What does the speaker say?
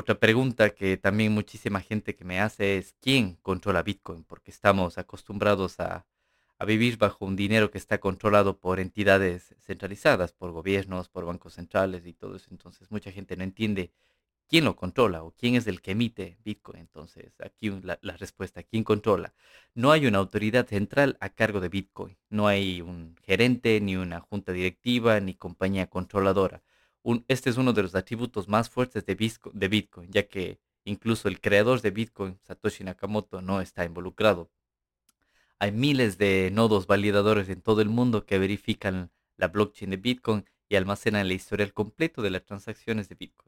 Otra pregunta que también muchísima gente que me hace es ¿quién controla Bitcoin? Porque estamos acostumbrados a, vivir bajo un dinero que está controlado por entidades centralizadas, por gobiernos, por bancos centrales y todo eso. Entonces mucha gente no entiende quién lo controla o quién es el que emite Bitcoin. Entonces aquí la, la respuesta, ¿quién controla? No hay una autoridad central a cargo de Bitcoin. No hay un gerente, ni una junta directiva, ni compañía controladora este es uno de los atributos más fuertes de Bitcoin, ya que incluso el creador de Bitcoin, Satoshi Nakamoto, no está involucrado. Hay miles de nodos validadores en todo el mundo que verifican la blockchain de Bitcoin y almacenan el historial completo de las transacciones de Bitcoin.